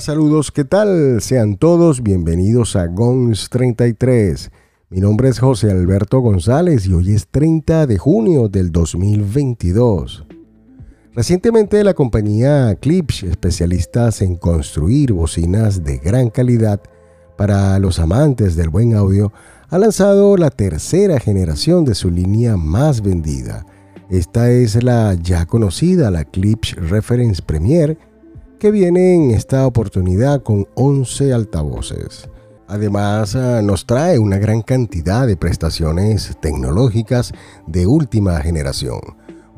Saludos, ¿qué tal? Sean todos bienvenidos a GONS 33. Mi nombre es José Alberto González y hoy es 30 de junio del 2022. Recientemente la compañía Klipsch, especialistas en construir bocinas de gran calidad para los amantes del buen audio, ha lanzado la tercera generación de su línea más vendida. Esta es la ya conocida, la Klipsch Reference Premier, que viene en esta oportunidad con 11 altavoces. Además, ah, nos trae una gran cantidad de prestaciones tecnológicas de última generación,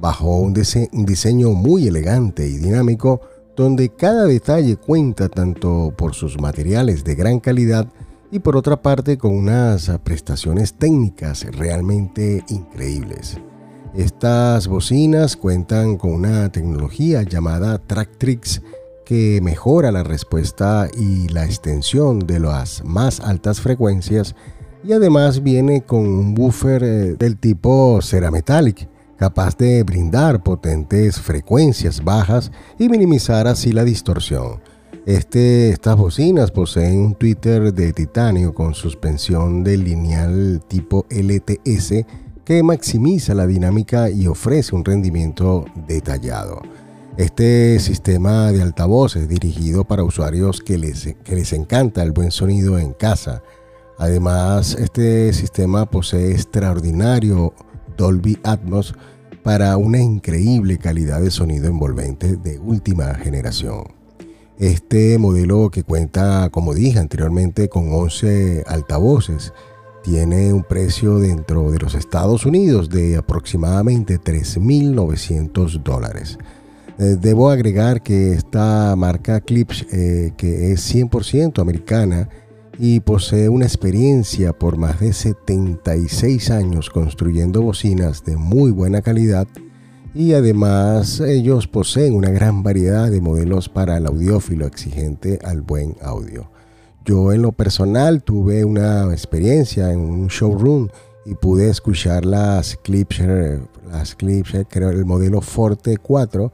bajo un, diseño muy elegante y dinámico, donde cada detalle cuenta tanto por sus materiales de gran calidad y por otra parte con unas prestaciones técnicas realmente increíbles. Estas bocinas cuentan con una tecnología llamada Tractrix que mejora la respuesta y la extensión de las más altas frecuencias y además viene con un buffer eh, del tipo Cerametallic capaz de brindar potentes frecuencias bajas y minimizar así la distorsión. Este, estas bocinas poseen un tweeter de titanio con suspensión de lineal tipo LTS que maximiza la dinámica y ofrece un rendimiento detallado. Este sistema de altavoces dirigido para usuarios que les, que les encanta el buen sonido en casa. Además, este sistema posee extraordinario Dolby Atmos para una increíble calidad de sonido envolvente de última generación. Este modelo que cuenta, como dije anteriormente, con 11 altavoces, tiene un precio dentro de los Estados Unidos de aproximadamente 3.900 dólares. Eh, debo agregar que esta marca Clips, eh, que es 100% americana y posee una experiencia por más de 76 años construyendo bocinas de muy buena calidad, y además ellos poseen una gran variedad de modelos para el audiófilo exigente al buen audio. Yo en lo personal tuve una experiencia en un showroom y pude escuchar las Clips, las Clips, creo el modelo Forte 4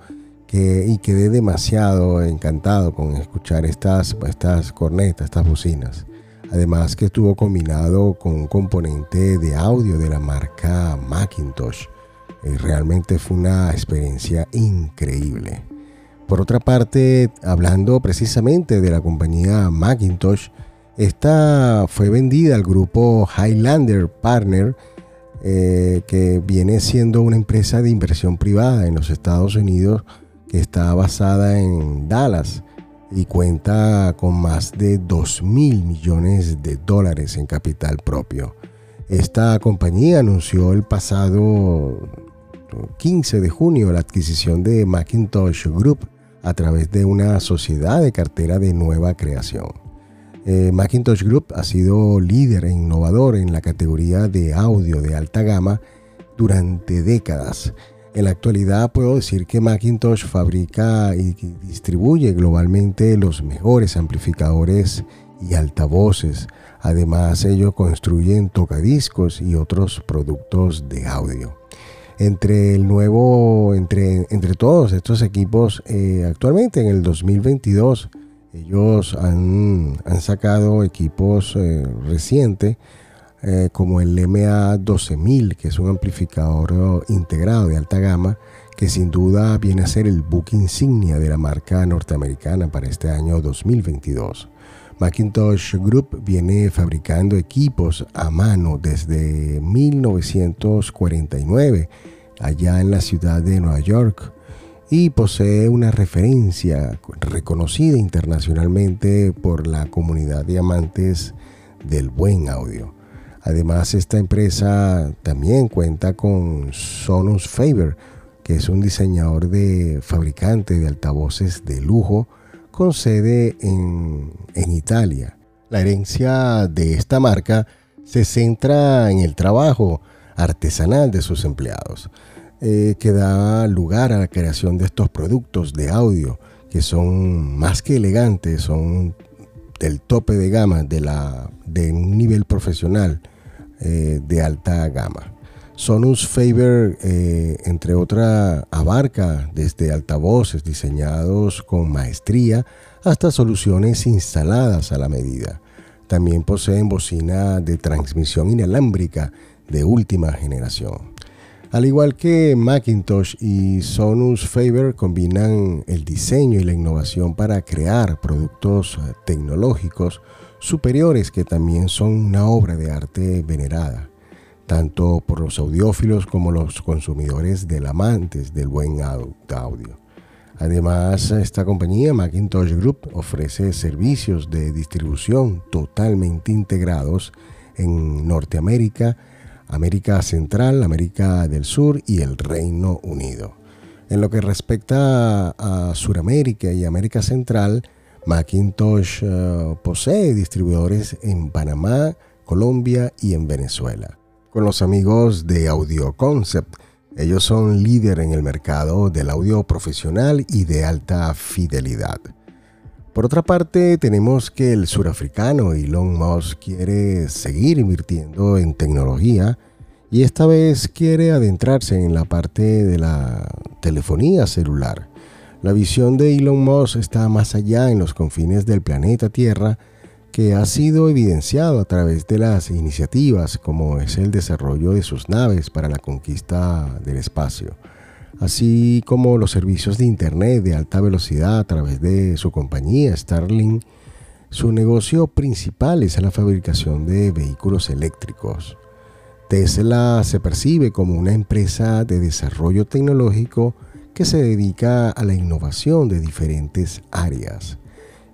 y quedé demasiado encantado con escuchar estas, estas cornetas, estas bocinas. Además que estuvo combinado con un componente de audio de la marca Macintosh. Y realmente fue una experiencia increíble. Por otra parte, hablando precisamente de la compañía Macintosh, esta fue vendida al grupo Highlander Partner, eh, que viene siendo una empresa de inversión privada en los Estados Unidos está basada en Dallas y cuenta con más de 2 mil millones de dólares en capital propio. Esta compañía anunció el pasado 15 de junio la adquisición de Macintosh Group a través de una sociedad de cartera de nueva creación. Eh, Macintosh Group ha sido líder e innovador en la categoría de audio de alta gama durante décadas en la actualidad puedo decir que Macintosh fabrica y distribuye globalmente los mejores amplificadores y altavoces. Además, ellos construyen tocadiscos y otros productos de audio. Entre el nuevo, entre, entre todos estos equipos, eh, actualmente en el 2022, ellos han, sacado equipos eh, recientes eh, como el MA12000, que es un amplificador integrado de alta gama, que sin duda viene a ser el book insignia de la marca norteamericana para este año 2022. Macintosh Group viene fabricando equipos a mano desde 1949 allá en la ciudad de Nueva York y posee una referencia reconocida internacionalmente por la comunidad de amantes del buen audio. Además, esta empresa también cuenta con Sonus Faber, que es un diseñador de fabricante de altavoces de lujo con sede en, Italia. La herencia de esta marca se centra en el trabajo artesanal de sus empleados, eh, que da lugar a la creación de estos productos de audio que son más que elegantes, son del tope de gama de, de un nivel profesional eh, de alta gama. Sonus Faber, eh, entre otras, abarca desde altavoces diseñados con maestría hasta soluciones instaladas a la medida. También poseen bocina de transmisión inalámbrica de última generación. Al igual que Macintosh y Sonus Faber combinan el diseño y la innovación para crear productos eh, tecnológicos superiores que también son una obra de arte venerada, tanto por los audiófilos como los consumidores del amantes del buen audio. Además, esta compañía Macintosh Group ofrece servicios de distribución totalmente integrados en Norteamérica, América Central, América del Sur y el Reino Unido. En lo que respecta a, Sudamérica y América Central, Macintosh eh, posee distribuidores en Panamá, Colombia y en Venezuela. Con los amigos de Audio Concept, ellos son líder en el mercado del audio profesional y de alta fidelidad. Por otra parte, tenemos que el surafricano Elon Musk quiere seguir invirtiendo en tecnología y esta vez quiere adentrarse en la parte de la telefonía celular. La visión de Elon Musk está más allá en los confines del planeta Tierra, que ha sido evidenciado a través de las iniciativas como es el desarrollo de sus naves para la conquista del espacio así como los servicios de Internet de alta velocidad a través de su compañía Starlink, su negocio principal es la fabricación de vehículos eléctricos. Tesla se percibe como una empresa de desarrollo tecnológico que se dedica a la innovación de diferentes áreas.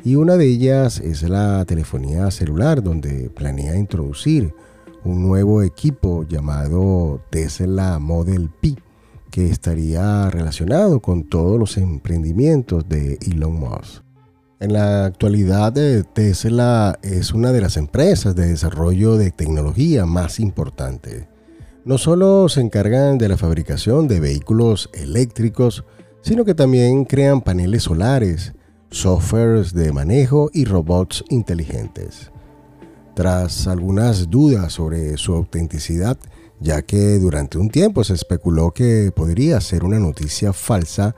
Y una de ellas es la telefonía celular, donde planea introducir un nuevo equipo llamado Tesla Model P que estaría relacionado con todos los emprendimientos de Elon Musk. En la actualidad, eh, Tesla es una de las empresas de desarrollo de tecnología más importante. No solo se encargan de la fabricación de vehículos eléctricos, sino que también crean paneles solares, softwares de manejo y robots inteligentes. Tras algunas dudas sobre su autenticidad, ya que durante un tiempo se especuló que podría ser una noticia falsa,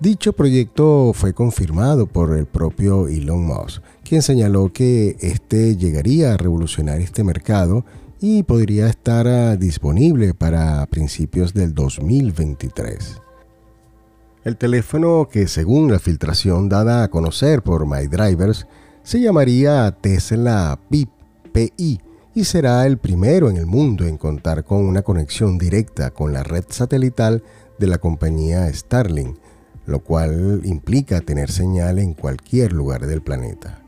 dicho proyecto fue confirmado por el propio Elon Musk, quien señaló que este llegaría a revolucionar este mercado y podría estar ah, disponible para principios del 2023. El teléfono que según la filtración dada a conocer por MyDrivers se llamaría Tesla PI y será el primero en el mundo en contar con una conexión directa con la red satelital de la compañía Starlink, lo cual implica tener señal en cualquier lugar del planeta.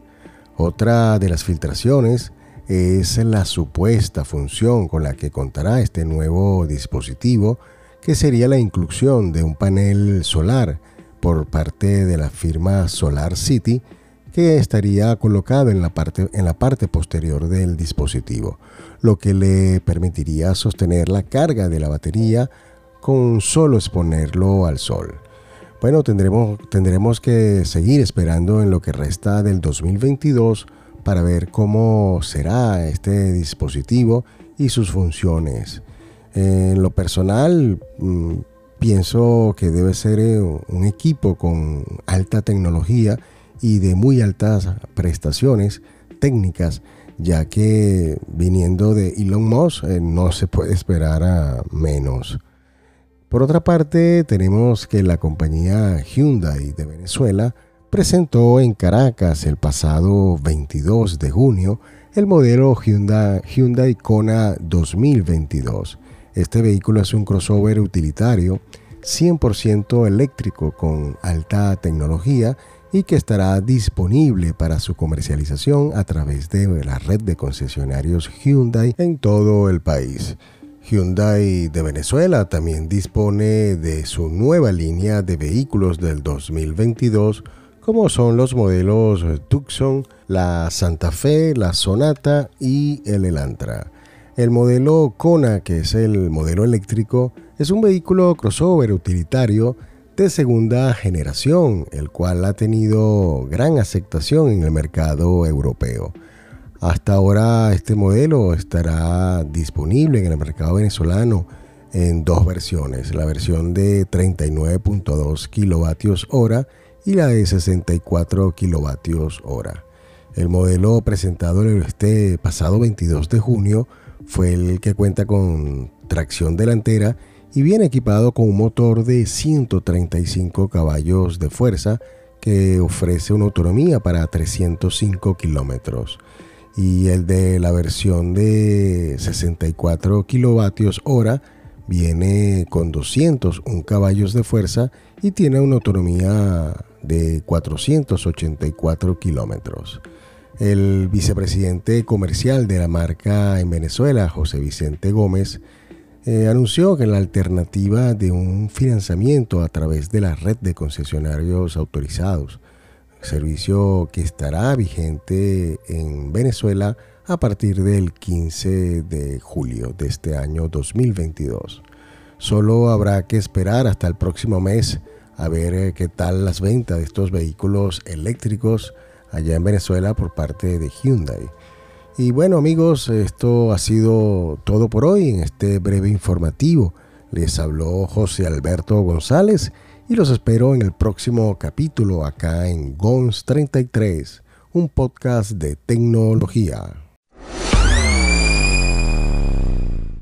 Otra de las filtraciones es la supuesta función con la que contará este nuevo dispositivo, que sería la inclusión de un panel solar por parte de la firma Solar City, que estaría colocado en la, parte, en la parte posterior del dispositivo, lo que le permitiría sostener la carga de la batería con solo exponerlo al sol. Bueno, tendremos, tendremos que seguir esperando en lo que resta del 2022 para ver cómo será este dispositivo y sus funciones. En lo personal, mm, pienso que debe ser eh, un equipo con alta tecnología y de muy altas prestaciones técnicas, ya que viniendo de Elon Musk eh, no se puede esperar a menos. Por otra parte, tenemos que la compañía Hyundai de Venezuela presentó en Caracas el pasado 22 de junio el modelo Hyundai, Hyundai Kona 2022. Este vehículo es un crossover utilitario 100% eléctrico con alta tecnología y que estará disponible para su comercialización a través de la red de concesionarios Hyundai en todo el país. Hyundai de Venezuela también dispone de su nueva línea de vehículos del 2022 como son los modelos Tucson, la Santa Fe, la Sonata y el Elantra. El modelo Kona, que es el modelo eléctrico, es un vehículo crossover utilitario de segunda generación, el cual ha tenido gran aceptación en el mercado europeo. Hasta ahora este modelo estará disponible en el mercado venezolano en dos versiones, la versión de 39.2 kilovatios hora y la de 64 kilovatios hora. El modelo presentado este pasado 22 de junio fue el que cuenta con tracción delantera y viene equipado con un motor de 135 caballos de fuerza que ofrece una autonomía para 305 kilómetros. Y el de la versión de 64 kilovatios hora viene con 201 caballos de fuerza y tiene una autonomía de 484 kilómetros. El vicepresidente comercial de la marca en Venezuela, José Vicente Gómez, eh, anunció que la alternativa de un financiamiento a través de la red de concesionarios autorizados, servicio que estará vigente en Venezuela a partir del 15 de julio de este año 2022. Solo habrá que esperar hasta el próximo mes a ver eh, qué tal las ventas de estos vehículos eléctricos allá en Venezuela por parte de Hyundai. Y bueno amigos, esto ha sido todo por hoy en este breve informativo. Les habló José Alberto González y los espero en el próximo capítulo acá en GONS 33, un podcast de tecnología.